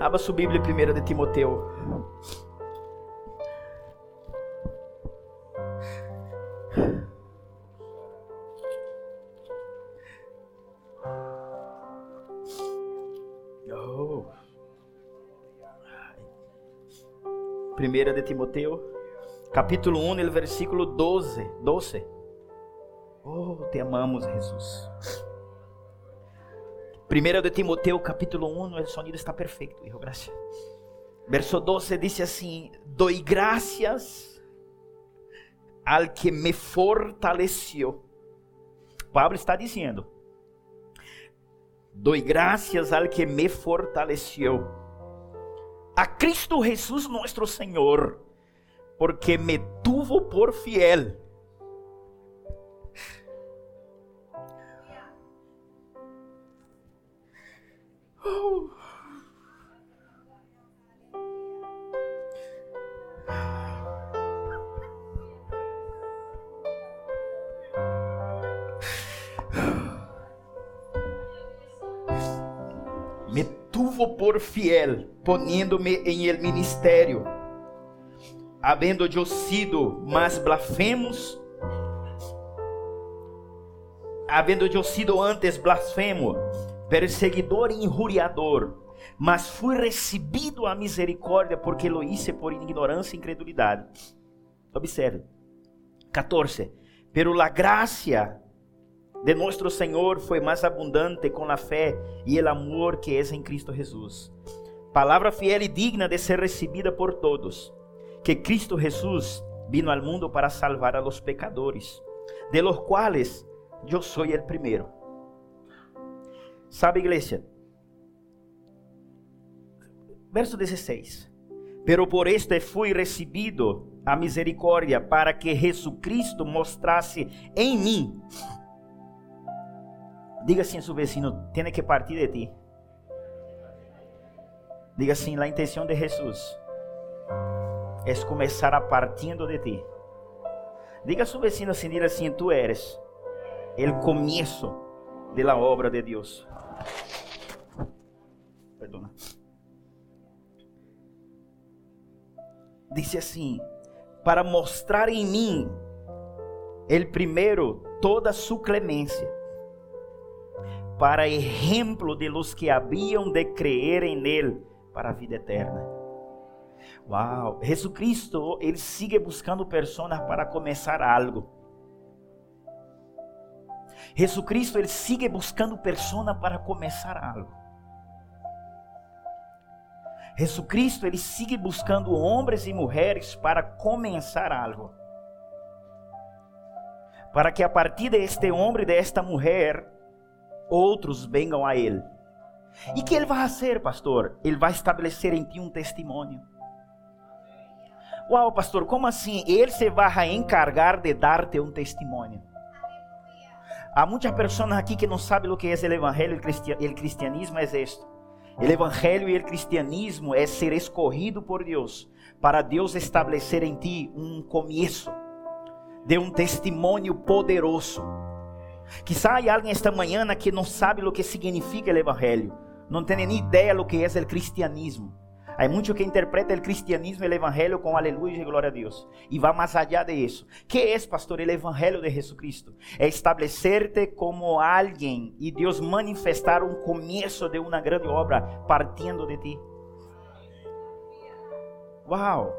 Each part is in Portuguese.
Abra sua Bíblia primeiro de Timoteu. Oh. Primeira de Timoteu, capítulo 1, no versículo 12. 12. Oh, te amamos, Jesus. Primeira de Timoteu, capítulo 1, o sonido está perfeito, hijo, gracias. Verso 12 diz assim: Doi graças al que me fortaleceu. Pablo está dizendo: Doi graças al que me fortaleceu. A Cristo Jesus nosso Senhor, porque me tuvo por fiel Me tuvo por fiel, poniéndome em el ministério, havendo eu sido mais blasfemos, havendo eu sido antes blasfemo, perseguidor e injuriador, mas fui recebido a misericórdia porque lo hice por ignorância e incredulidade. Observe. 14. Pero la gracia de nuestro Senhor foi mais abundante com a fé e el amor que é em Cristo Jesus. Palavra fiel e digna de ser recebida por todos, que Cristo Jesus vino al mundo para salvar a los pecadores, de los cuales eu sou el primeiro. Sabe, igreja? Verso 16. Pero por este fui recebido a misericórdia para que Jesucristo mostrasse em mim. Diga assim a seu vecino: tem que partir de ti. Diga assim: a intenção de Jesus é começar a partindo de ti. Diga a seu vecino assim: diga assim: tu eres o começo de la obra de Deus. Perdona. Disse assim: para mostrar em mim, ele primeiro, toda sua clemência, para exemplo de los que haviam de creer em Ele para a vida eterna. Uau, Jesus Cristo, ele sigue buscando pessoas para começar algo. Jesus Cristo, ele sigue buscando pessoas para começar algo. Jesus Cristo, ele sigue buscando homens e mulheres para começar algo. Para que a partir deste homem e desta mulher, outros venham a ele. E que ele vai fazer, pastor? Ele vai estabelecer em ti um testemunho. Uau, pastor, como assim? Ele se vai encargar de dar-te um testemunho. Há muitas pessoas aqui que não sabem o que é o evangelho e o cristianismo é isto. O evangelho e o cristianismo é ser escorrido por Deus para Deus estabelecer em ti um começo de um testemunho poderoso. Quizá há alguém esta manhã que não sabe o que significa o evangelho, não tem nem ideia do que é o cristianismo. Há muitos que interpretam o cristianismo e o evangelho com aleluia e glória a Deus. E vai mais allá de isso. Que é, pastor? O evangelho de Jesucristo é estabelecer-te como alguém e Deus manifestar um começo de uma grande obra partindo de ti. Uau!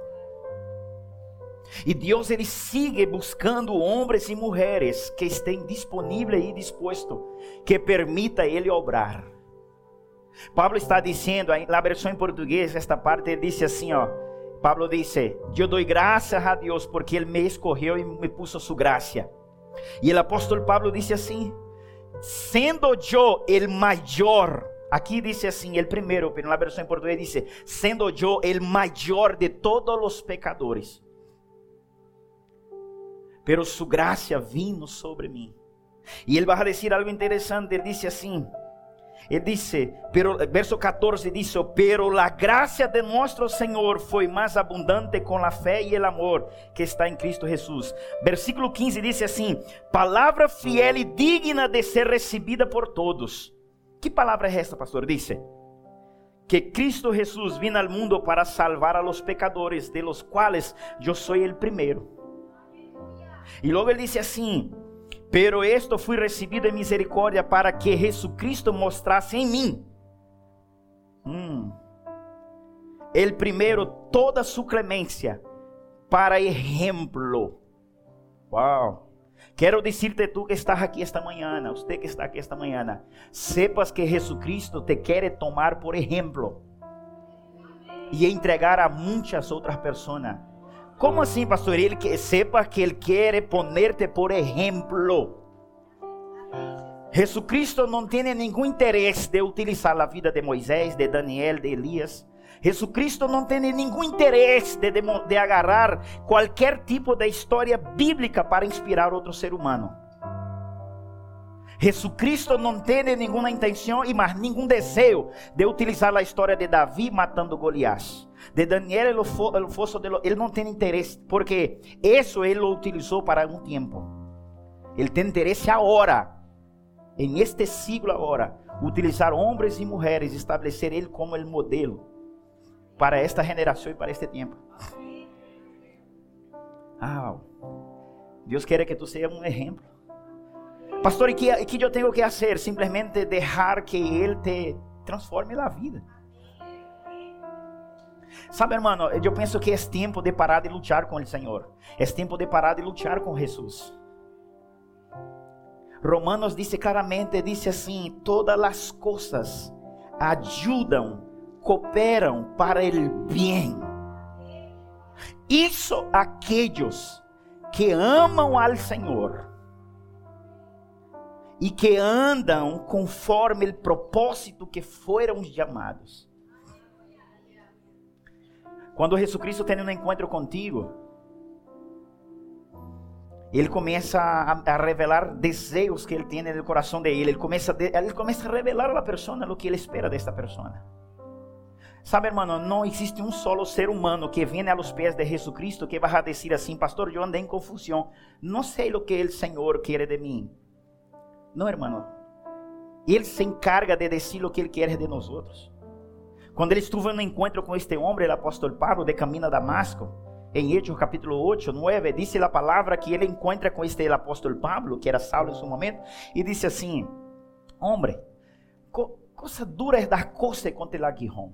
E Deus ele sigue buscando homens e mulheres que estejam disponíveis e dispostos, que permita ele obrar. Pablo está dizendo, na versão em português, esta parte, ele disse assim, ó. Pablo disse: Eu dou graças a Deus porque Ele me escorreu e me puso sua graça. E o apóstolo Pablo disse assim: Sendo eu o maior, aqui disse assim, o primeiro, na versão em português disse: Sendo eu o maior de todos os pecadores, pero su graça vino sobre mim. E ele vai dizer algo interessante, ele disse assim: ele disse, pero, verso 14 diz: Pero la gracia de nuestro Senhor foi mais abundante com a fé e o amor que está em Cristo Jesus. Versículo 15 diz assim: Palavra fiel e digna de ser recebida por todos. Que palavra é esta, pastor? Disse: que Cristo Jesús vino al mundo para salvar a los pecadores, de los cuales yo soy el primero. Y luego él dice así, pero esto fui recibido en misericordia para que Jesucristo mostrase en mí. Mm, el primero toda su clemencia para ejemplo. Wow. Quero dizer-te tu que estás aqui esta manhã, você que está aqui esta manhã, sepas que Jesucristo te quer tomar por exemplo e entregar a muitas outras pessoas. Como assim, pastor? Ele que sepa que ele quer ponerte por exemplo. Jesucristo não tem nenhum interesse de utilizar a vida de Moisés, de Daniel, de Elias. Jesucristo não tem nenhum interesse de, de, de agarrar qualquer tipo de história bíblica para inspirar outro ser humano. Jesucristo não tem nenhuma intenção e mais nenhum desejo de utilizar a história de Davi matando Golias. De Daniel, el ele não tem interesse, porque isso ele utilizou para um tempo. Ele tem interesse agora, em este siglo agora, utilizar homens e mulheres, estabelecer ele como o modelo para esta generação e para este tempo. Ah, Deus quer que tu sejas um exemplo. Pastor, e que, que eu tenho que fazer? Simplesmente deixar que Ele te transforme na vida. Sabe, hermano, eu penso que é tempo de parar de lutar com o Senhor. É tempo de parar de lutar com Jesus. Romanos diz claramente, diz assim, todas as coisas ajudam cooperam para o bem. Isso aqueles que amam ao Senhor e que andam conforme o propósito que foram chamados. Quando Jesus Cristo tem um encontro contigo, ele começa a, a, revelar desejos que ele tem no coração dele. Ele começa, ele começa a revelar a pessoa o que ele espera desta pessoa. Sabe, hermano, não existe um solo ser humano que venha aos pés de Jesus Cristo que vai dizer assim, pastor, eu andei em confusão, não sei o que o Senhor quer de mim. Não, hermano. Ele se encarga de dizer o que ele quer de nós outros. Quando ele esteve no encontro com este homem, o apóstolo Pablo, de caminho a Damasco, em Hechos capítulo 8, 9, diz a palavra que ele encontra com este apóstolo Pablo, que era Saulo em seu momento, e disse assim: Homem, co dura é dar costa contra el aguijón.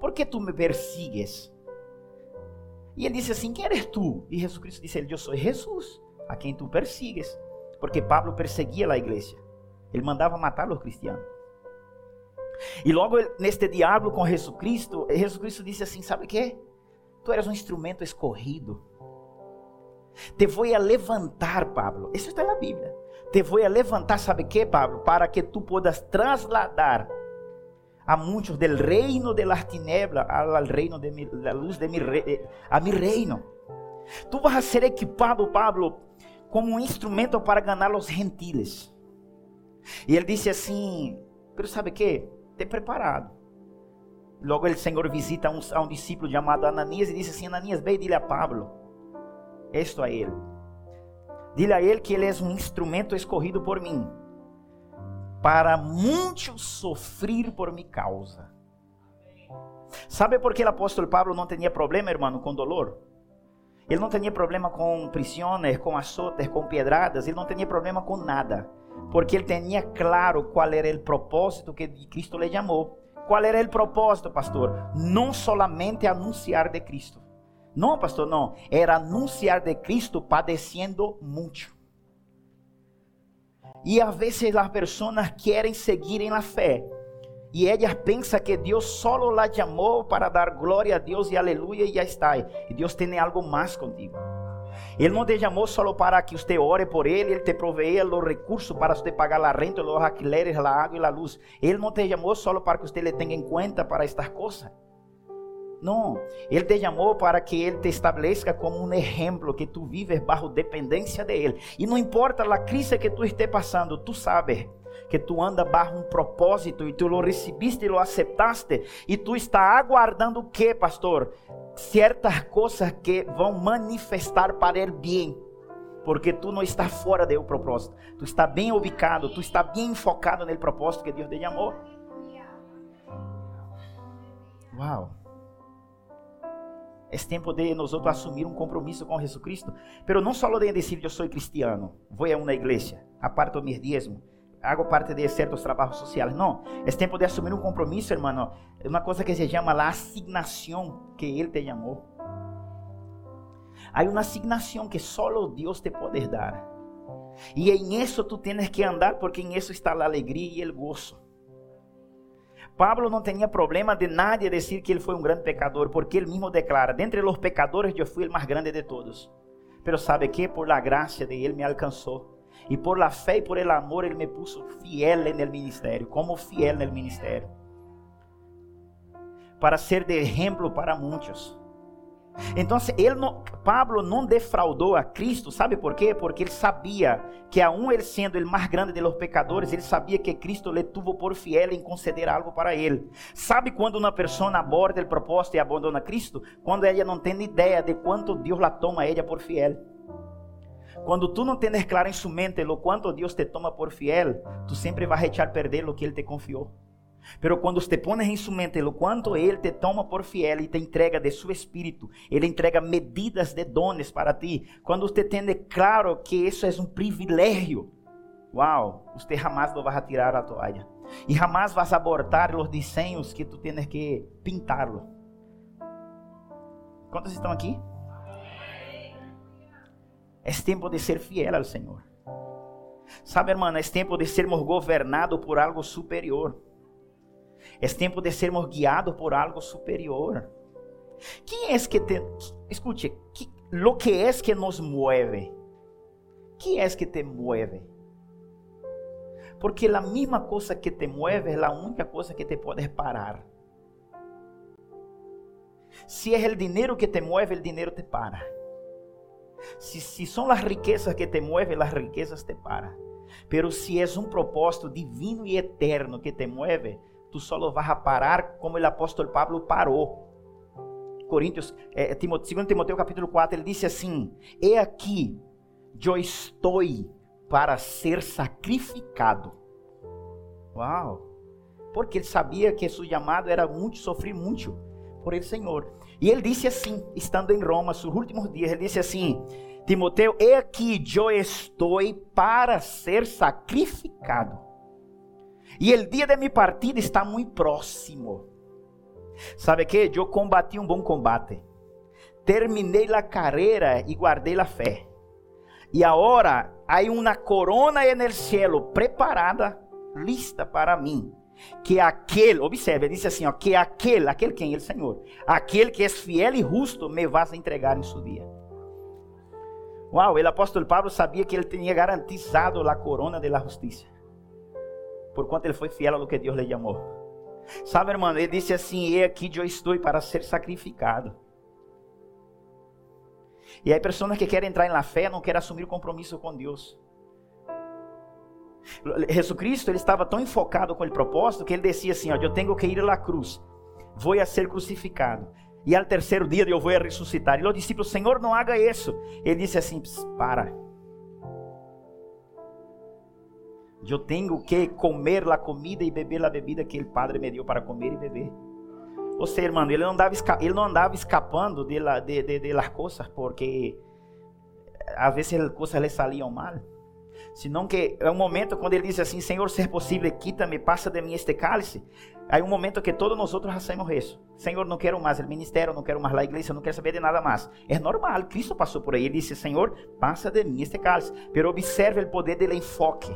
¿por que tu me persigues? E ele disse assim: Quem eres tu? E Jesus Cristo disse: Eu sou Jesus, a quem tu persigues. Porque Pablo perseguia a igreja. Ele mandava matar os cristianos. E logo neste diálogo com Jesus Cristo, Jesus Cristo disse assim: Sabe o que? Tu eres um instrumento escorrido. Te vou a levantar, Pablo. Isso está na Bíblia. Te vou a levantar, sabe o que, Pablo? Para que tu puedas trasladar a muitos del reino de las tinieblas al reino de mi, la luz de mi, a mi reino. Tu vas a ser equipado, Pablo, como um instrumento para ganhar os gentiles. E ele disse assim: Pero sabe que? Te preparado. Logo, o Senhor visita um, a um discípulo chamado Ananias e disse assim: Ananias, e dile a Pablo, esto a ele. Dile a ele que ele é um instrumento escorrido por mim para muitos sofrer por minha causa. Sabe por que o apóstolo Pablo não tinha problema, irmão, com dolor? Ele não tinha problema com prisões, com azotes, com pedradas, ele não tinha problema com nada, porque ele tinha claro qual era o propósito que Cristo lhe chamou. Qual era o propósito, pastor? Não solamente anunciar de Cristo. Não, pastor, não. Era anunciar de Cristo padecendo muito. E às vezes as pessoas querem seguir na fé. E elas pensam que Deus solo la chamou para dar glória a Deus e aleluia e já está. E Deus tem algo mais contigo. Ele não te chamou só para que você ore por ele, ele te proveia os recursos para você pagar a renta, os alquileres, a água e a luz. Ele não te chamou só para que você le tenha em conta para estas coisas. Não, Ele te chamou para que Ele te estabeleça como um exemplo, que tu vives bajo dependência de Ele. E não importa a crise que tu esteja passando, tu sabes que tu anda bajo um propósito e tu lo recebiste e lo aceptaste e tu está aguardando o que, pastor? Certas coisas que vão manifestar para o bem. Porque tu não está fora do propósito. Tu está bem ubicado, tu está bem enfocado no propósito que Deus te chamou. Uau! É tempo de nós assumir um compromisso com Jesus Cristo, pero não só de dizer eu sou cristiano, vou a uma igreja, aparto meus dízimos, hago parte de certos trabalhos sociais. Não, é tempo de assumir um compromisso, hermano. É uma coisa que se chama a asignação que Ele te chamou. Há uma asignação que só Deus te pode dar. E em isso tu tienes que andar, porque em isso está a alegria e o gozo. Pablo não tinha problema de nadie dizer que ele foi um grande pecador, porque ele mesmo declara: dentre os pecadores eu fui o mais grande de todos. Pero sabe que por la gracia de ele me alcançou. E por la fé e por el amor ele me puso fiel en el ministério, como fiel en el ministério. Para ser de exemplo para muitos. Então, ele Pablo não defraudou a Cristo, sabe por quê? Porque ele sabia que, aún ele sendo o mais grande de los pecadores, ele sabia que Cristo le tuvo por fiel em conceder algo para ele. Sabe quando uma pessoa aborda o propósito e abandona Cristo? Quando ela não tem ideia de quanto Deus la toma a ela por fiel. Quando tu não tens claro em sua mente o quanto Deus te toma por fiel, tu sempre vai echar perder o que Ele te confiou. Pero quando te pones em sua mente o quanto Ele te toma por fiel e te entrega de seu espírito, Ele entrega medidas de dones para ti. Quando você tem claro que isso é um privilégio, wow, você jamais lo vai tirar a toalha. E jamais vas abortar os desenhos que tu tens que pintarlo. Quantos estão aqui? É tempo de ser fiel ao Senhor. Sabe, irmã, é tempo de sermos governados por algo superior. É tempo de sermos guiados por algo superior. Quem é que te, escute, que, lo que é que nos mueve? Que é que te mueve? Porque a mesma coisa que te mueve é a única coisa que te pode parar. Se é o dinheiro que te mueve, o dinheiro te para. Se, se são as riquezas que te mueven, as riquezas te param. Pero se é um propósito divino e eterno que te mueve, tu solo vas a parar como o apóstolo Pablo parou. Coríntios, é, Timoteo, 2 Timoteo capítulo 4, ele disse assim: He aqui, eu estou para ser sacrificado. Uau! Porque ele sabia que seu chamado era muito sofrer muito por ele Senhor. E ele disse assim, estando em Roma, seus últimos dias, ele disse assim: Timoteo, he aqui, eu estou para ser sacrificado. E o dia de minha partida está muito próximo. Sabe que? Eu combati um bom combate. Terminei a carreira e guardei a fé. E agora há uma corona no cielo preparada, lista para mim. Que aquele, observe, disse assim: ó, que aquele, aquele quem? O Senhor. Aquele que é fiel e justo me vas a entregar em seu dia. Uau, o apóstolo Pablo sabia que ele tinha garantizado a corona de justiça por quanto ele foi fiel ao que Deus lhe chamou. Sabe, irmão, ele disse assim: E aqui eu estou para ser sacrificado. E aí, pessoas que querem entrar na fé não querem assumir compromisso com Deus. Jesus Cristo ele estava tão enfocado com o propósito que ele dizia assim: ó, Eu tenho que ir à cruz, vou a ser crucificado. E ao terceiro dia eu vou a ressuscitar. E os discípulos, Senhor, não haga isso. Ele disse assim: Para Eu tenho que comer a comida e beber a bebida que o Padre me deu para comer e beber. Ou seja, irmão, ele não andava, ele não andava escapando de, la, de, de, de las coisas porque às vezes as coisas lhe saliam mal. Senão que é um momento quando ele diz assim, Senhor, se é possível, quita-me, passa de mim este cálice. Há um momento que todos nós hacemos isso. Senhor, não quero mais o ministério, não quero mais a igreja, não quero saber de nada mais. É normal, Cristo passou por aí. Ele disse, Senhor, passa de mim este cálice. Pero observe o poder do enfoque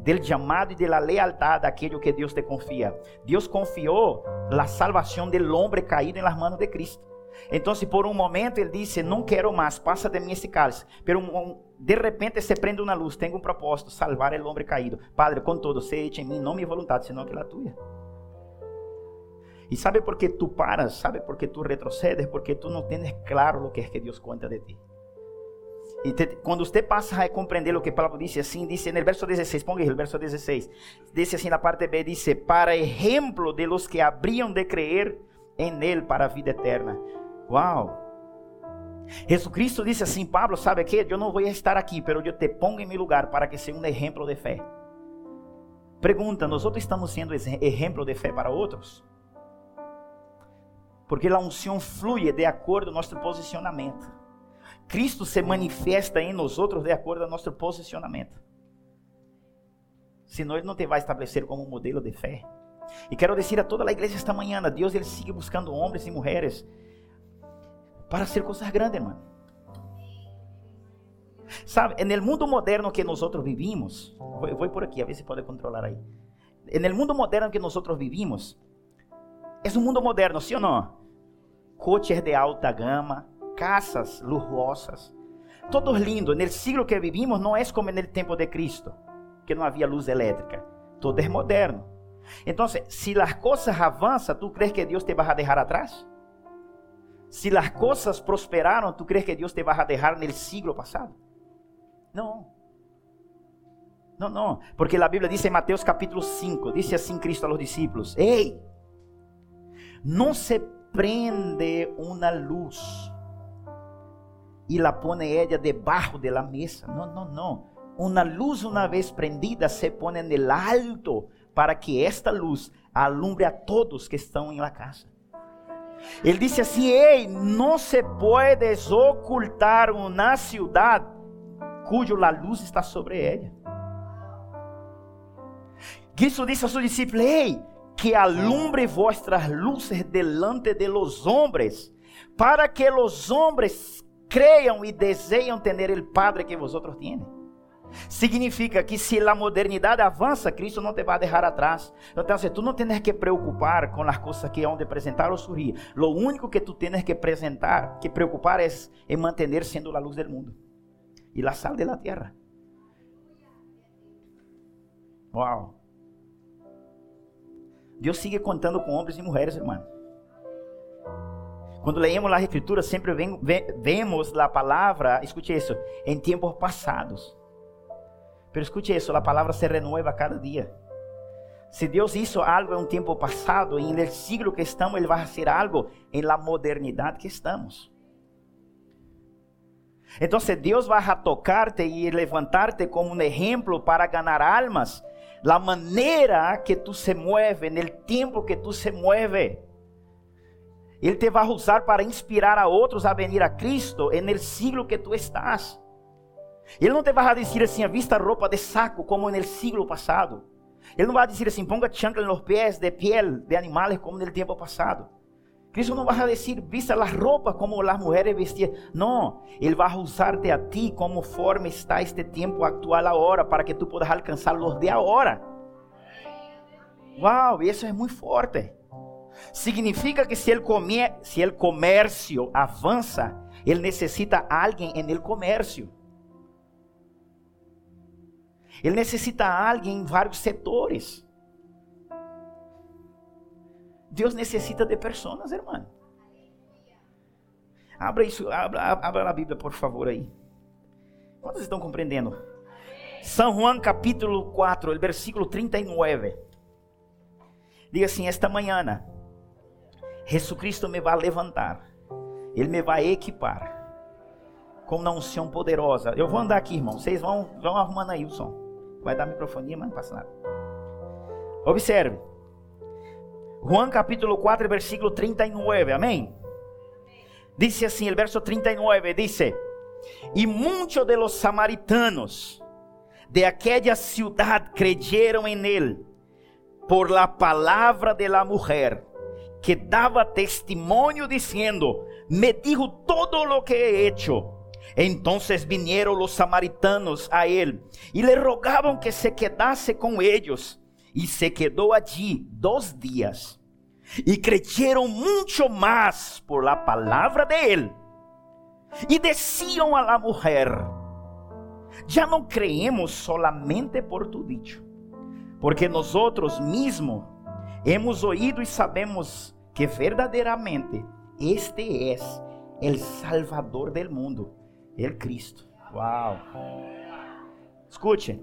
del llamado y de la lealtad de aquello que Dios te confía. Dios confió la salvación del hombre caído en las manos de Cristo. Entonces, por un momento, Él dice, no quiero más, pasa de mí ese cálice. Pero de repente se prende una luz, tengo un propósito, salvar el hombre caído. Padre, con todo, se eche en mí, no mi voluntad, sino que la tuya. E sabe por que tu paras? Sabe por que tu retrocedes? Porque tu não tens claro o que é que Deus conta de ti. E te, quando você passa a compreender o que Pablo disse assim, disse no verso 16, ponga aí o verso 16, disse assim na parte B, disse, para exemplo de los que habriam de creer em Ele para a vida eterna. Uau! Jesucristo disse assim, Pablo, sabe que eu não vou estar aqui, pero eu te pongo em meu lugar para que seja um exemplo de fé. Pergunta, nós estamos sendo exemplo de fé para outros? Porque a unção flui de acordo com nosso posicionamento. Cristo se manifesta em nós de acordo com nosso posicionamento. Senão ele não te vai estabelecer como um modelo de fé. E quero dizer a toda a igreja esta manhã, Deus ele sigue buscando homens e mulheres para ser coisas grandes, irmão. Sabe, no mundo moderno que nós vivimos, eu vou por aqui, a ver se pode controlar aí. No mundo moderno que nós vivimos, é um mundo moderno, sim ou não? Coches de alta gama, casas luxuosas, todos lindos. No siglo que vivimos não é como no tempo de Cristo, que não havia luz elétrica. Todo é moderno. Então, se as coisas avançam, ¿tú crees que Deus te vai a deixar atrás? Se as coisas prosperaram, ¿tú crees que Deus te vai a deixar no siglo passado? Não. Não, não. Porque a Bíblia diz em Mateus capítulo 5, disse assim Cristo aos discípulos: Ei, não se prende uma luz e la pone ella debaixo de la mesa. Não, não, não. Uma luz, uma vez prendida, se pone no alto para que esta luz alumbre a todos que estão em la casa. Ele disse assim: Ei, não se pode ocultar uma cidade cujo la luz está sobre ella. Cristo disse a seus discípulos: Ei, que alumbre vuestras luces delante de los hombres, para que los hombres cream e desejam ter o Padre que vosotros tienen. Significa que se a modernidade avança, Cristo não te vai deixar atrás. Então, se tu não tens que preocupar com as coisas que hão de apresentar ou surgir, lo único que tu tens que apresentar, que preocupar é em manter sendo a luz do mundo e a sal da terra. Uau! Deus sigue contando com homens e mulheres, irmão. Quando leemos a Escritura, sempre vemos a palavra, escute isso, em tempos passados. Pero escute isso, a palavra se renueva cada dia. Se Deus hizo algo em um tempo passado, em el siglo que estamos, Ele vai fazer algo em la modernidade que estamos. Então, Deus vai tocar-te e levantar-te como um exemplo para ganhar almas, a maneira que tu se mueve, no tempo que tu se mueve. Ele te vai usar para inspirar a outros a venir a Cristo no siglo que tu estás. Ele não te vai dizer assim, vista roupa de saco como no siglo passado. Ele não vai dizer assim, ponga chancla nos pés de piel de animais como no tempo passado. Cristo não vai dizer, vista as roupas como as mulheres vestiam. Não, Ele vai usar-te a ti conforme está este tempo atual agora, para que tu possas alcançar los de agora. Uau, isso é muito forte. Significa que se el, comer, se el comercio avança, ele necessita alguém en el comercio. Ele necessita alguém em vários setores. Deus necessita de pessoas, irmão. Abra isso, abra, abra a Bíblia, por favor, aí. Quantos estão compreendendo? São Juan capítulo 4, versículo 39. Diga assim: Esta manhã Jesucristo me vai levantar, Ele me vai equipar com uma unção poderosa. Eu vou andar aqui, irmão. Vocês vão, vão arrumando aí o som. Vai dar microfonia, mas não passa nada. Observe. Juan capítulo 4, versículo 39. Amém? Dice assim, o verso 39, dice, e muitos de los samaritanos de aquella ciudad creyeron en él por la palabra de la mujer que daba testimonio diciendo, me dijo todo lo que he hecho. Entonces vinieron los samaritanos a él y le rogaban que se quedase con ellos. Y se quedó allí dos días. Y creyeron mucho más por la palabra de él. Y decían a la mujer, ya no creemos solamente por tu dicho, porque nosotros mismos hemos oído y sabemos que verdadeiramente este é o Salvador del mundo, el Cristo. Uau! Escute,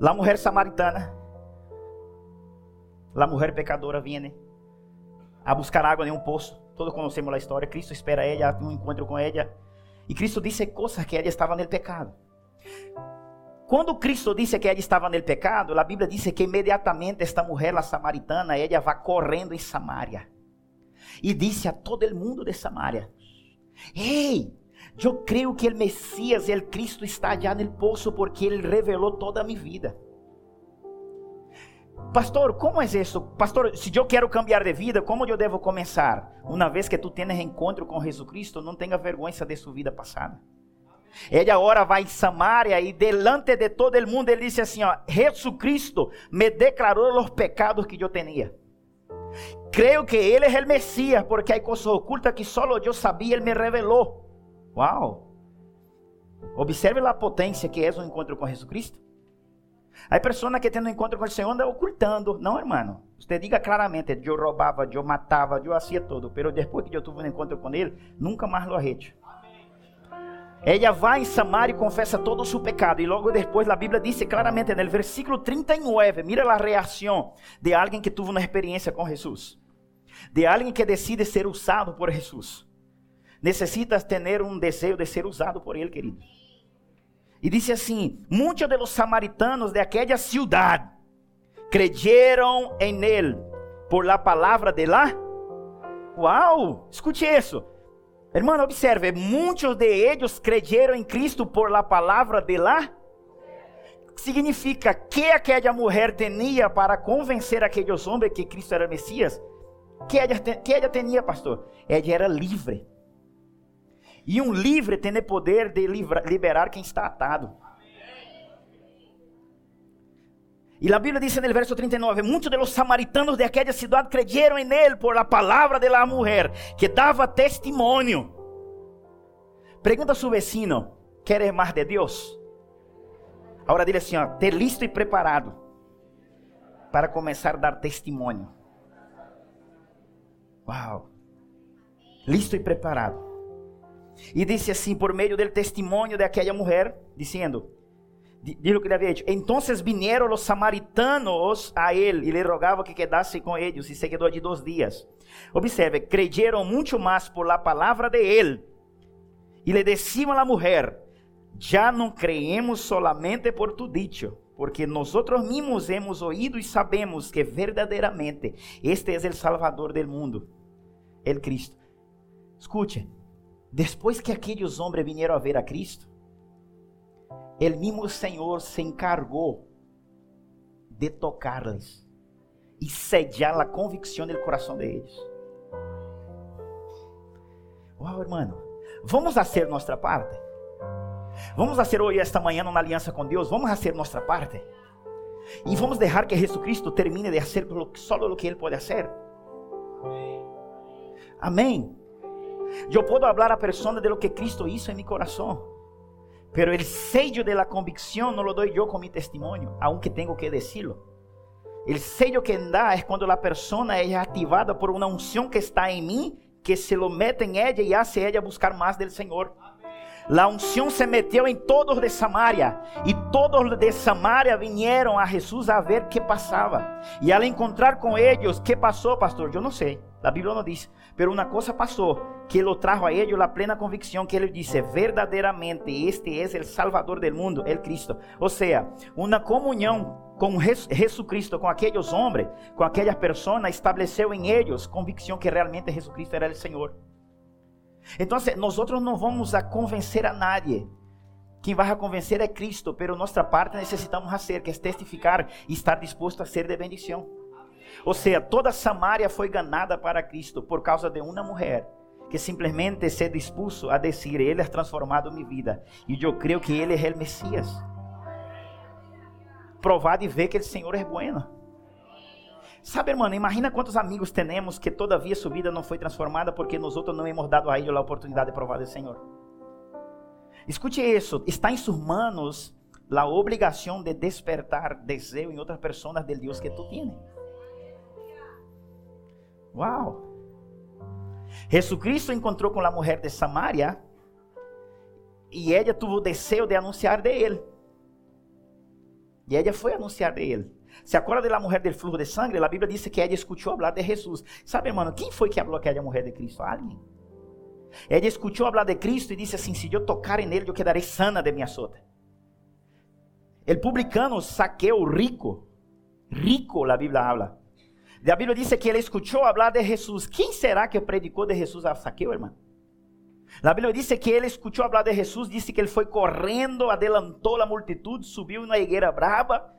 a mulher samaritana, a mulher pecadora viene a buscar água em um poço. Todos conhecemos a história. Cristo espera ela, um encontro com ela. E Cristo disse coisas que ela estava no pecado. Quando Cristo disse que ela estava no pecado, a Bíblia diz que imediatamente esta mulher, a samaritana, ela vai correndo em Samaria. e disse a todo mundo de Samaria: Hey, eu creio que o Messias, o Cristo está já no poço porque ele revelou toda a minha vida. Pastor, como é isso? Pastor, se eu quero cambiar de vida, como eu devo começar? Uma vez que tu tens encontro com Jesus Cristo, não tenha vergonha de sua vida passada. Ele agora vai em Samaria e delante de todo mundo ele disse assim, ó, Jesus Cristo me declarou os pecados que eu tinha. Creio que ele é o Messias, porque há coisas ocultas que só eu sabia, ele me revelou. Uau! Observe a potência que é um encontro com Jesus Cristo. Há pessoas que tendo um encontro com o Senhor andam ocultando. Não, irmão. Você diga claramente, eu roubava, eu matava, eu fazia tudo. Mas depois que eu tive um encontro com ele, nunca mais lo arrete. Ela vai em Samaria e confessa todo o seu pecado. E logo depois a Bíblia diz claramente no versículo 39, mira a reação de alguém que teve uma experiência com Jesus. De alguém que decide ser usado por Jesus. Necessitas ter um desejo de ser usado por ele, querido. E disse assim: Muitos de los samaritanos de aquela cidade creyeron em ele por la palavra de lá. Uau! Escute isso. Hermano, observe, muitos de eles creyeron em Cristo por la palavra de lá. Significa que aquela mulher tinha para convencer aqueles homens que Cristo era Messias? Que ela tinha, pastor? Ela era livre. E um livre tem poder de liberar quem está atado. E a Bíblia diz no verso 39: Muitos de los samaritanos de aquela cidade creyeron en él por la palavra de la mujer que dava testemunho. Pergunta a seu vecino: ¿Queres mais de Deus? Agora dile assim: ó, ter listo e preparado para começar a dar testemunho. Uau! Listo e preparado. E disse assim, por meio do testemunho daquela mulher, dizendo: Diz o que ele havia dicho. Então vinieron os samaritanos a ele e lhe rogavam que quedasse com eles, e se quedou de dois dias. Observe, creyeron muito mais por la palavra de ele. E lhe deciam a mulher: Já não creemos solamente por tu dicho, porque nós mesmos hemos oído e sabemos que verdadeiramente este é o Salvador del mundo, el Cristo. Escute, depois que aqueles homens vieram a ver a Cristo, o mesmo Senhor se encargou de tocar-lhes e sellar a convicção do coração deles. Uau, irmão, vamos fazer nossa parte? Vamos fazer hoje, esta manhã, uma aliança com Deus? Vamos fazer nossa parte? E vamos deixar que Jesus termine de fazer só o que Ele pode fazer? Amém. Eu posso falar a persona de lo que Cristo hizo en mi corazón. Pero el sello de la convicción no lo doy yo con mi testimonio, aunque tengo que decirlo. El sello que da es cuando la persona es activada por una unción que está en mí, que se lo mete en ella y hace ella buscar más del Señor. La unción se metió en todos de Samaria y todos de Samaria vinieron a Jesús a ver qué pasaba. Y al encontrar con ellos, ¿qué pasó, pastor? Yo no sé. La Bíblia não diz. Pero uma coisa passou, que ele trajo a ele a plena convicção que ele disse, verdadeiramente este é o Salvador del mundo, el Cristo. Ou seja, uma comunhão com Jesus Cristo, com aqueles homens, com aquelas pessoas, estabeleceu em eles convicção que realmente Jesus era o Senhor. Então, nós não vamos a convencer a nadie. Quem vai a convencer é Cristo, pero nossa parte necessitamos fazer, que é testificar e estar disposto a ser de bendição. Ou seja, toda Samaria foi ganada para Cristo por causa de uma mulher que simplesmente se dispuso a dizer: Ele é transformado minha vida. E eu creio que Ele é o Messias. Provar e ver que o Senhor é bueno. Sabe, irmão, imagina quantos amigos temos que todavia sua vida não foi transformada porque nós não hemos dado a ele a oportunidade de provar do Senhor. Escute isso, está em suas manos a obrigação de despertar desejo em outras pessoas del Deus que tu tienes. Uau! Jesucristo encontrou com a mulher de Samaria e ela teve o desejo de anunciar de ele. E ela foi anunciar de ele. Se acorda da mulher do fluxo de sangue? A Bíblia diz que ela escutou falar de Jesus. Sabe, irmão, quem foi que falou que era a mulher de Cristo? Alguém. Ela escutou falar de Cristo e disse assim: Se eu tocar nele, eu quedarei sana de minha sota. O publicano saqueu rico, rico, a Bíblia habla A Bíblia diz que ele escutou falar de Jesus. Quem será que predicou de Jesus a Saqueu, irmão? A Bíblia diz que ele escutou falar de Jesus, disse que ele foi correndo, adelantou a multitud, subiu na higueira brava,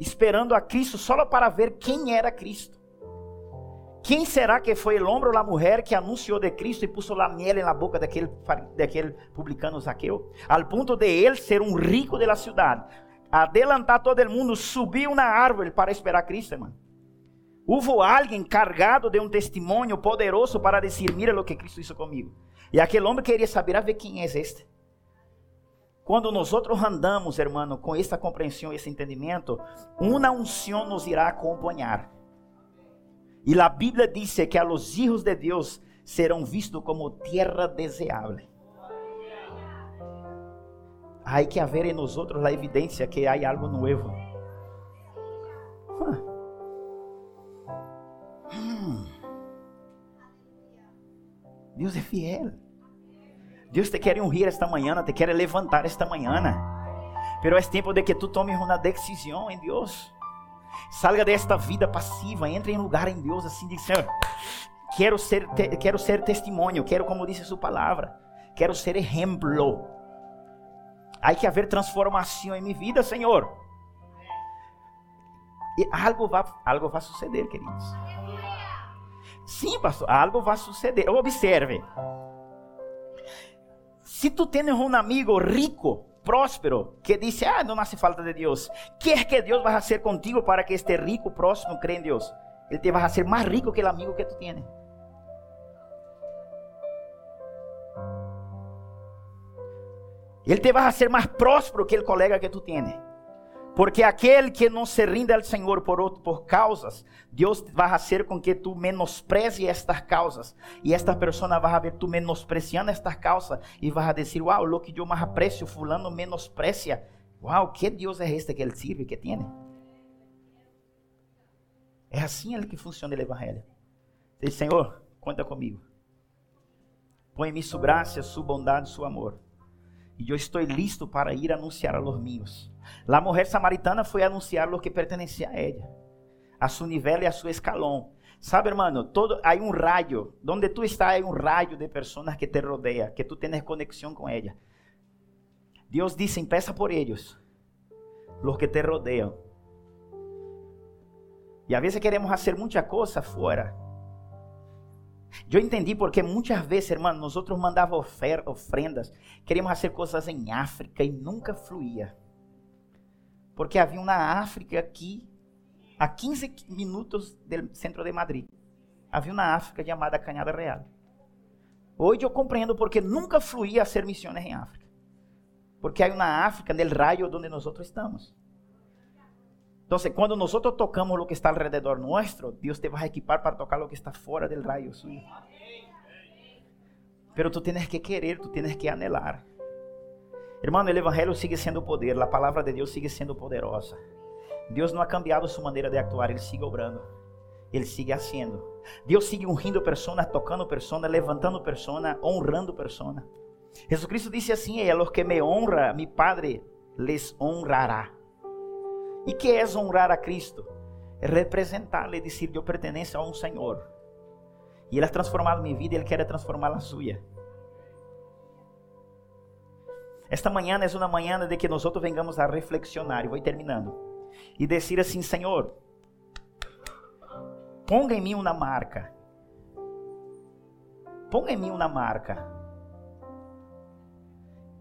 esperando a Cristo só para ver quem era Cristo. Quem será que foi o homem ou a mulher que anunciou de Cristo e pôs a miel na boca daquele, daquele publicano Zaqueu? Al ponto de ele ser um rico da cidade, adelantar todo mundo, subiu na árvore para esperar Cristo, irmão. Houve alguém cargado de um testemunho poderoso para dizer: Mira o que Cristo hizo comigo. E aquele homem queria saber, a ver quem é este. Quando nós andamos, hermano, com esta compreensão, esse entendimento, uma unção nos irá acompanhar. E a Bíblia diz que a los hijos de Deus serão vistos como terra deseável. Há que haver em nós a evidência que há algo novo. Deus é fiel. Deus te quer ungir esta manhã, te quer levantar esta manhã. Pero é tempo de que tu tomes uma decisão em Deus. Salga desta vida passiva, entre em lugar em Deus assim, diz, Senhor, quero ser, te, quero ser testemunho, quero, como disse sua palavra, quero ser exemplo. Há que haver transformação em minha vida, Senhor. E algo vai, algo vai suceder, queridos. Sim, pastor, algo vai suceder. Observe. Se tu tens um amigo rico, próspero, que diz, ah, não hace falta de Deus, que é que Deus vai fazer contigo para que este rico, próximo, creia em Deus? Ele te vai fazer mais rico que o amigo que tu tens. Ele te vai fazer mais próspero que o colega que tu tens. Porque aquele que não se rinde ao Senhor por, outro, por causas, Deus vai fazer com que tu menospreze estas causas. E esta pessoa vai ver tu menospreciando estas causas. E vai dizer, uau, lo que eu mais aprecio, fulano menosprecia. Uau, que Deus é este que ele sirve, que tem? É assim ele que funciona o Evangelho. Diz, Senhor, conta comigo. Põe-me sua graça, sua bondade, seu amor. E eu estou listo para ir anunciar a los míos. La mujer samaritana foi anunciar lo que pertencia a ella, a su nivel e a su escalón. Sabe, hermano, todo hay un rayo, donde tú estás hay un rayo de personas que te rodea, que tú tienes conexión con ella. Dios dice, empieza por ellos, los que te rodean. E a vezes queremos fazer muita coisa fora. Eu entendi porque muitas vezes, hermano, nós outros mandávamos ofrendas, queríamos fazer coisas em África e nunca fluía. Porque havia na África aqui, a 15 minutos do centro de Madrid, havia na África chamada Canhada Real. Hoje eu compreendo porque nunca fluía a ser missões em África. Porque há na África, no raio onde nós estamos. Então, quando nós tocamos o que está alrededor nosso, Deus te vai equipar para tocar o que está fora do raio suyo. Pero tu tienes que querer, tu tienes que anhelar. Irmão, o Evangelho sigue sendo poder, a palavra de Deus sigue sendo poderosa. Deus não ha cambiado sua maneira de actuar, Ele sigue obrando, Ele sigue haciendo. Deus sigue ungindo pessoas, tocando pessoas, levantando pessoas, honrando pessoas. Jesucristo disse assim: "A los que me honra, mi Padre les honrará." E que é honrar a Cristo? É representar-lhe, dizer: "Eu pertenço a um Senhor." E Ele ha transformado minha vida, Ele quer transformar a sua. Esta manhã é uma manhã de que nós vengamos a reflexionar, e vou terminando, e dizer assim: Senhor, ponga em mim uma marca, ponga em mim uma marca,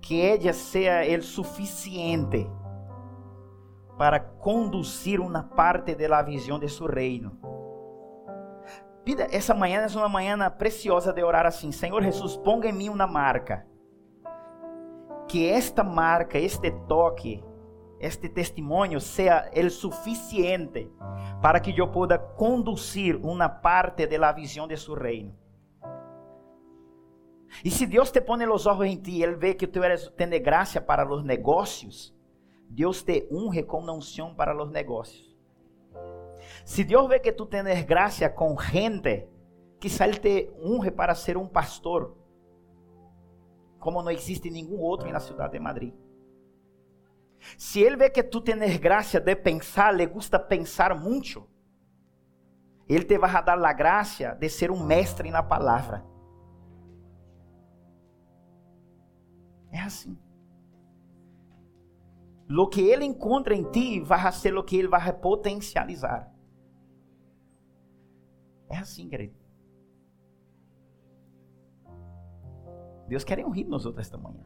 que ela seja o suficiente para conduzir uma parte da visão de seu reino. Essa manhã é uma manhã preciosa de orar assim: Senhor Jesus, ponga em mim uma marca que esta marca, este toque, este testemunho seja o suficiente para que eu possa conduzir uma parte da visão de seu reino. E se Deus te põe os olhos em ti, Ele vê que tu eres, tens graça para os negócios, Deus te unge com unção para os negócios. Se Deus vê que tu tens graça com gente, quizá Ele te unge para ser um pastor como não existe nenhum outro na cidade de Madrid. Se ele vê que tu tens graça de pensar, le gusta pensar muito, Ele te vai dar a graça de ser um mestre na palavra. É assim. Lo que ele encontra em ti vai ser o que ele vai potencializar. É assim, querido. Deus quer um rir nos outros esta manhã.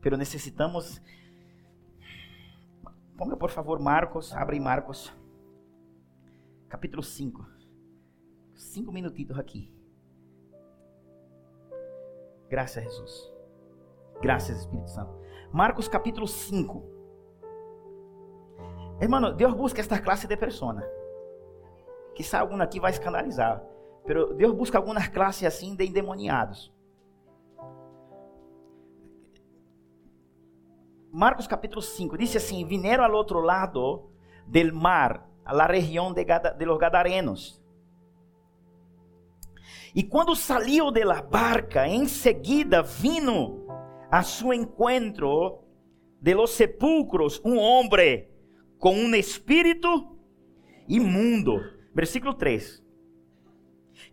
Pero necessitamos. Ponga por favor Marcos, abre Marcos, capítulo 5. Cinco minutitos aqui. Graças a Jesus. Graças, Espírito Santo. Marcos capítulo 5. Hermano, Deus busca esta classe de persona. Quizá algum aqui vai escandalizar. Pero Deus busca algumas classes assim de endemoniados. Marcos capítulo 5 diz assim: Vinieron al outro lado del mar, a la região de, de los Gadarenos. E quando saiu de la barca, em seguida vino a seu encontro de los sepulcros um homem com um espírito imundo. Versículo 3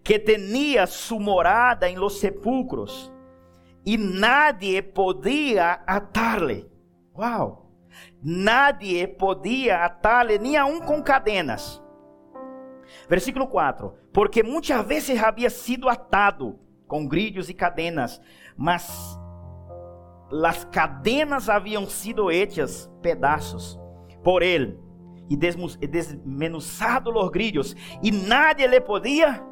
que tenía su morada en los sepulcros y nadie podía atarle. Wow. Nadie podía atarle ni aun con cadenas. Versículo 4: Porque muitas vezes havia sido atado com grilhos e cadenas, mas as cadenas haviam sido hechas pedaços por ele e desmenuzado os grilhos, e nadie le podia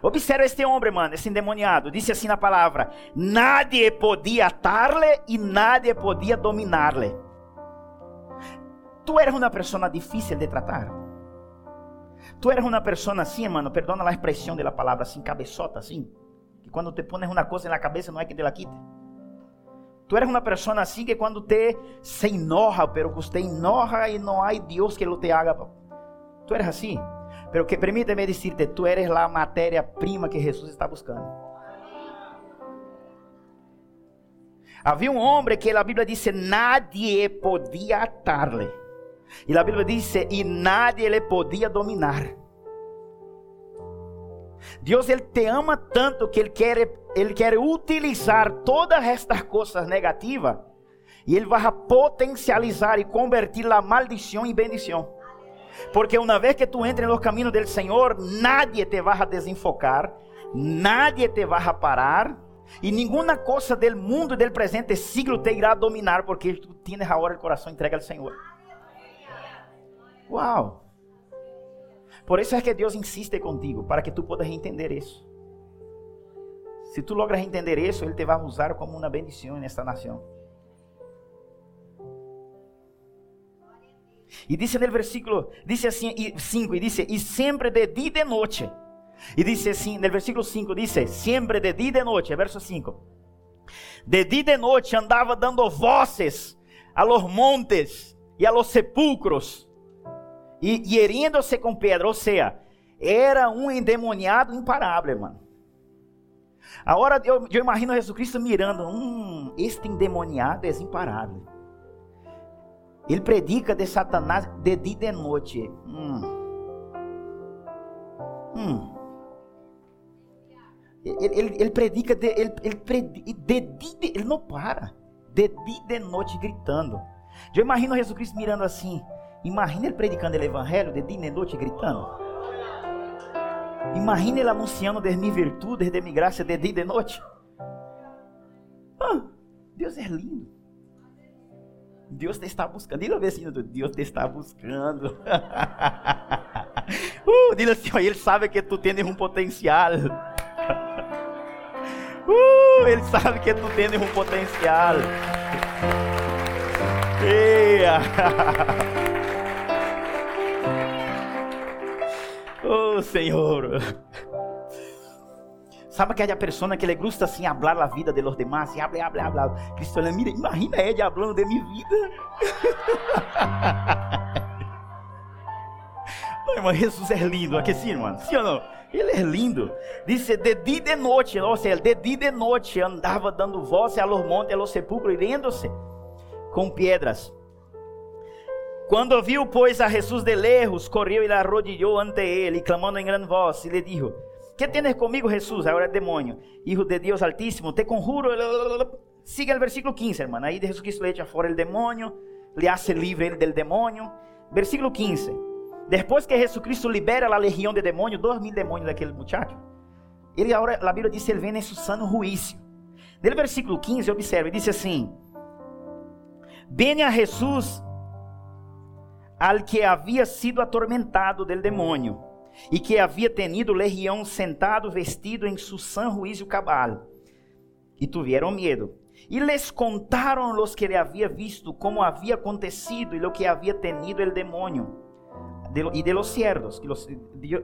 Observa este homem, mano, esse endemoniado. Disse assim na palavra: Nadie podia atar-lhe e nadie podia dominar-lhe. Tu eres uma pessoa difícil de tratar. Tu eres uma pessoa assim, mano, perdona a expressão da palavra assim, cabeçota assim. Que quando te pones uma coisa na cabeça não é que te la quite. Tu eres uma pessoa assim que quando te se enoja, pero que você enoja e não há Deus que lo te haga. Tu eres assim. Pero que permíteme decirte, tú eres la materia prima que Jesús está buscando. Havia um homem que a Bíblia diz: nadie podia atar-lhe. E a Bíblia diz: e nadie le podia dominar. Deus ele te ama tanto que ele quer, ele quer utilizar todas estas coisas negativas e ele vai potencializar e convertir a maldição em bendição. Porque uma vez que tu entres no caminho do Senhor, nadie te vai a desenfocar, nadie te vai a parar, e nenhuma coisa del mundo del presente siglo te irá dominar, porque tu tienes agora o coração entregue ao Senhor. Uau! Por isso é que Deus insiste contigo, para que tu puedas entender isso. Se tu logras entender isso, Ele te vai usar como uma bendição nesta nação. E disse no versículo, disse assim, 5, e disse, e sempre de dia e de noite. E disse assim, no versículo 5, disse, sempre de dia e de noite, é verso 5. De dia e de noite andava dando vozes a los montes e a los sepulcros, e herindo-se com pedra, ou seja, era um endemoniado imparável, mano. Agora eu, eu imagino Jesus Cristo mirando, hum, este endemoniado é imparável. Ele predica de Satanás de dia e de noite. Hum. Hum. Ele, ele, ele, predica, de, ele, ele, predica, de dia, ele não para. De dia e de noite gritando. Eu imagino Jesus Cristo mirando assim. Imagina ele predicando o evangelho de dia e de noite gritando. Imagina ele anunciando de minhas virtudes, de minha graça de dia e de noite. Ah, Deus é lindo. Deus te está buscando. Diga assim, Deus te está buscando. uh, diga assim, ele sabe que tu tens um potencial. Uh, ele sabe que tu tens um potencial. Yeah. oh, Senhor. Sabe aquela pessoa que le gusta assim hablar a vida de los demás? E habla, habla, habla. Cristo mira, imagina ele hablando de minha vida. Não, irmão, Jesus é lindo. Aqui sim, irmão. Sim ou não? Ele é lindo. Disse, de dia e de noite, ou seja, de dia e de noite andava dando voz a los montes, a los sepulcros, hiriendo-se com pedras. Quando viu, pois, a Jesús de lejos, correu e le arrodillou ante ele, clamando em grande voz, e lhe dijo: Que tienes comigo, Jesús? Agora é demônio, hijo de Deus Altíssimo, te conjuro. Siga o versículo 15, hermano. Aí Jesucristo le echa fora o demônio, le hace livre ele del demônio. Versículo 15. Depois que Jesucristo libera a legião de demônios, dois mil demônios daquele muchacho, ele agora, a Bíblia diz, ele vem em sano juízo. No versículo 15, observe, diz assim: Vem a Jesus al que havia sido atormentado del demônio e que havia tenido legião sentado vestido em su juízo cabal. E tuvieron medo. E les contaram los que le havia visto como havia acontecido e lo que havia tenido el demônio. De, e de los cerdos, que los,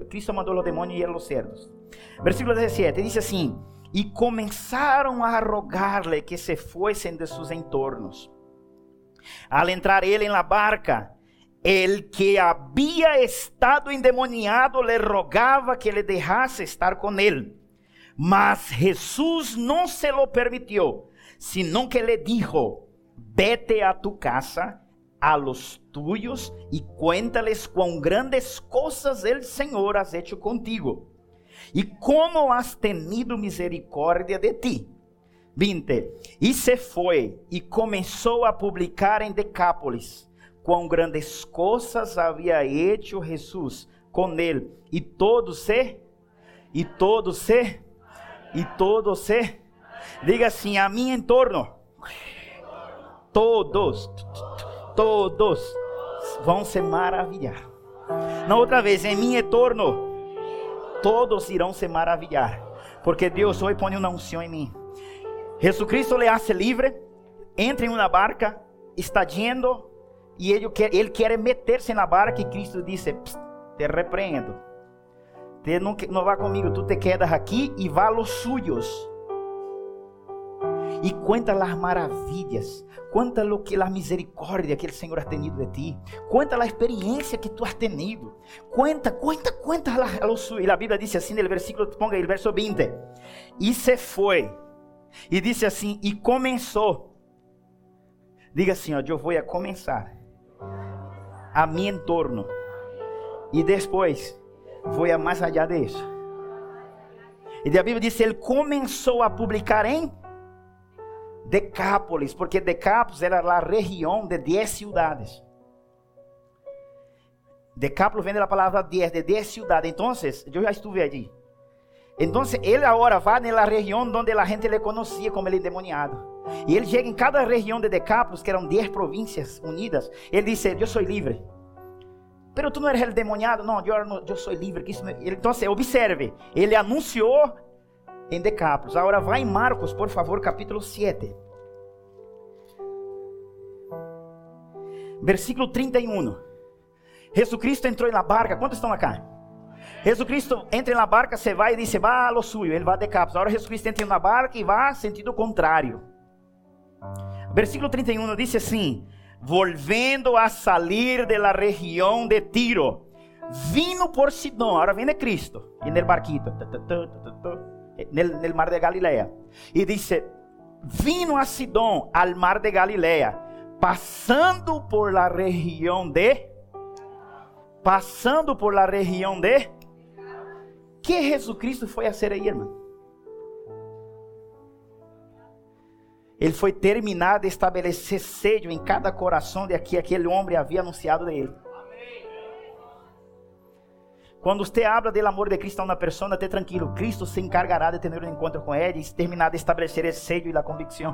Cristo mandou los demônios e eram los cerdos. Versículo 17 diz assim: E começaram a rogar-lhe que se fossem de seus entornos. Al entrar ele em la barca, el que había estado endemoniado le rogaba que le dejase estar con él. Mas Jesús no se lo permitió, sino que le dijo, vete a tu casa, a los tuyos, y cuéntales cuán grandes cosas el Señor has hecho contigo, y cómo has tenido misericordia de ti. 20. Y se fue y comenzó a publicar en Decápolis quão grandes coisas havia hecho Jesus com ele, e todos se, e todos se, e todos se, diga assim, a mim em torno, todos, todos vão se maravilhar. Na outra vez, em mim em torno, todos irão se maravilhar, porque Deus hoje põe uma unção em mim. Jesus Cristo le hace livre, entra em uma barca, está yendo e ele quer, ele quer meter-se na barca e Cristo disse: Te repreendo. Te não, não vá comigo, tu te quedas aqui e vá a los suyos. E conta as maravilhas, conta lo que a misericórdia que o Senhor ha tenido de ti, conta a experiência que tu has tenido, conta, conta, conta a lo suyo. E a Bíblia diz assim no versículo, ponga aí, verso 20: E se foi, e disse assim, e começou. Diga assim, ó, eu vou a começar a mi entorno. E depois, foi a mais allá de isso. E a Bíblia diz: ele começou a publicar em Decápolis, porque Decápolis era a região de 10 cidades. Decápolis vem da palavra 10, de 10 cidades. Então, eu já estive Então, ele agora vai na região onde a gente le conhecia como ele endemoniado. E ele chega em cada região de Decápolis, que eram 10 províncias unidas. Ele disse: Eu sou livre. Pero tu não eres el demoniado? Não, eu, eu sou livre. Então, observe: ele anunciou em Decápolis. Agora vai em Marcos, por favor, capítulo 7. Versículo 31. Jesus Cristo entrou na barca. Quantos estão acá? Jesus Cristo entra na barca, se vai e diz: Vá a lo suyo. Ele vai a Decápolis. Agora Jesus Cristo entra na barca e vai sentido contrário. Versículo 31 diz assim: Volvendo a salir de la região de Tiro, vino por Sidón. Agora vem de Cristo, e no barquito, no mar de Galilea. E dice: Vino a Sidón, al mar de Galilea, passando por la região de. Passando por la região de. Que Jesus Cristo foi a ser aí, irmão? Ele foi terminar de estabelecer sede em cada coração de que aquele homem havia anunciado dele. Quando você habla do amor de Cristo a uma pessoa, esteja tranquilo. Cristo se encargará de ter um encontro com ele e terminar de estabelecer esse sede e a convicção.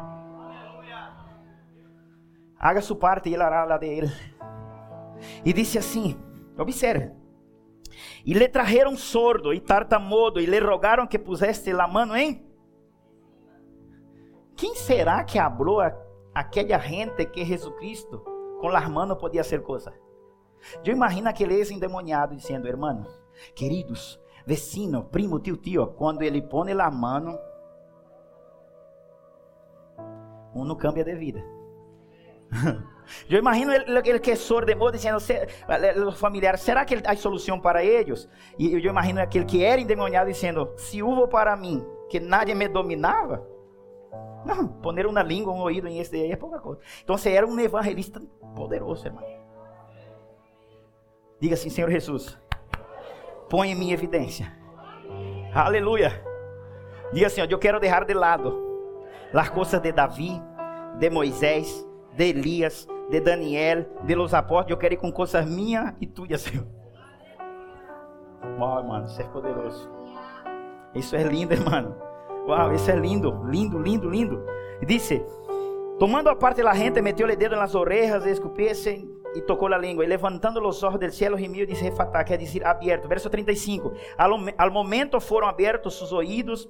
Haga sua parte e ele hará a de ele. E disse assim: observe. E lhe trajeron sordo e tartamudo e lhe rogaram que pusesse a mão em quem será que habló a aquela gente que Jesucristo com las manos podia hacer coisas? Eu imagino aquele ex-endemoniado dizendo, hermanos, queridos, vecino, primo, tio, tio, quando ele põe a mão, um não cambia de vida. Eu imagino ele que sordo dizendo, os familiares, será que há solução para eles? E eu imagino aquele que era endemoniado dizendo, se houve para mim que nadie me dominava, não, poner uma língua, um ouído em esse aí é pouca coisa. Então você era um evangelista poderoso, irmão. Diga assim, Senhor Jesus, põe em minha evidência. Aleluia. Diga assim, ó, eu quero deixar de lado as coisas de Davi, de Moisés, de Elias, de Daniel, de los apóstolos. Eu quero ir com coisas minhas e tuas, Senhor. Uau, mano, isso é poderoso. Isso é lindo, irmão. Uau, isso é lindo, lindo, lindo, lindo. Disse: Tomando a parte la gente, metió-lhe dedo nas orejas, escupisse e tocou a língua. E levantando os olhos del cielo, gemiu e disse: Refatá, quer dizer aberto. Verso 35. Al, al momento foram abertos seus ouvidos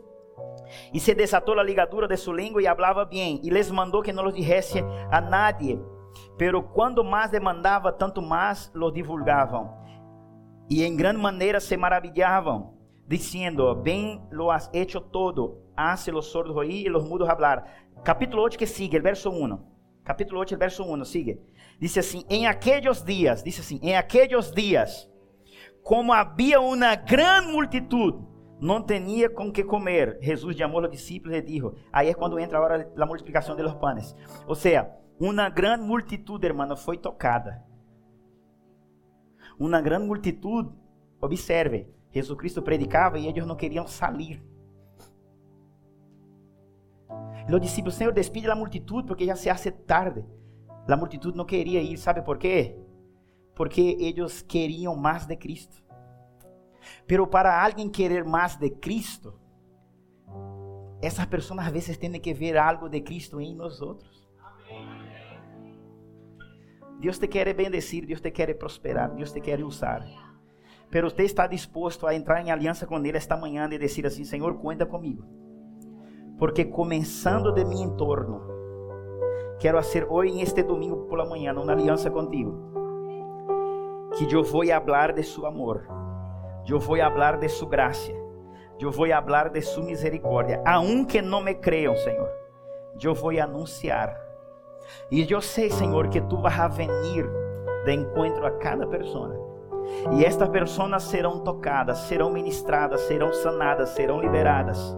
e se desatou a ligadura de sua língua e falava bem. E les mandou que não los dijese a nadie. Pero quando mais demandava, tanto mais los divulgavam. E em grande maneira se maravilhavam, dizendo: Bem lo has hecho todo, hace los sordos oír e los mudos hablar. Capítulo 8 que sigue, verso 1. Capítulo 8, el verso 1, sigue. Dice assim: Em aqueles dias, dice assim: Em aqueles dias, como havia uma grande multitud, não tinha com que comer. Jesus chamou os discípulos e disse: Aí é quando entra a hora da multiplicação de los panes. Ou seja, uma grande multitud, hermano, foi tocada. Uma grande multitud, observe, Jesus Cristo predicava e eles não queriam sair. Los discípulos, Senhor, despide a multitud porque já se hace tarde. A multitud não queria ir, ¿sabe por quê? Porque eles queriam mais de Cristo. Pero para alguém querer mais de Cristo, essas pessoas às vezes têm que ver algo de Cristo em nós outros. Deus te quer bendecir, Deus te quer prosperar, Deus te quer usar. Pero você está disposto a entrar em aliança com Ele esta manhã e dizer assim: Senhor, conta comigo. Porque começando de mi entorno, quero fazer hoje, em este domingo por la manhã, uma aliança contigo. Que eu vou falar de su amor, eu vou falar de su graça, eu vou falar de su misericórdia. Aunque não me creiam, Senhor, eu vou anunciar. E eu sei, Senhor, que tu vas a venir de encontro a cada pessoa. E estas pessoas serão tocadas, serão ministradas, serão sanadas, serão liberadas.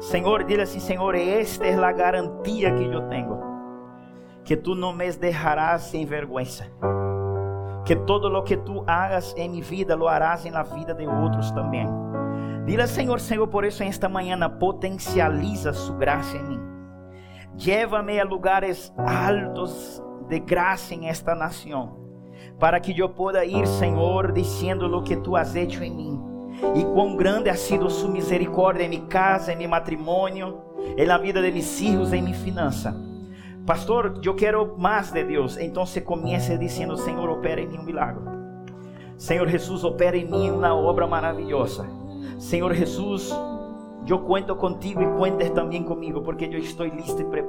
Senhor, dile assim: Senhor, esta é a garantia que eu tenho, que tu não me deixarás sem vergonha, que todo lo que tu hagas em minha vida lo harás em la vida de outros também. Dile, Senhor, Senhor, por isso esta manhã potencializa su graça em mim. Llévame a lugares altos de graça em esta nação, para que eu possa ir, Senhor, dizendo lo que tu has hecho em mim e quão grande ha sido su misericórdia em minha casa, em meu matrimônio, em la vida de mis hijos, em minha finança. Pastor, eu quero mais de Deus. Então comece dizendo: Senhor, opera em mim um milagre. Senhor Jesus, opera em mim uma obra maravilhosa. Senhor Jesus, eu conto contigo e cuentes também comigo, porque eu estou listo e preparado.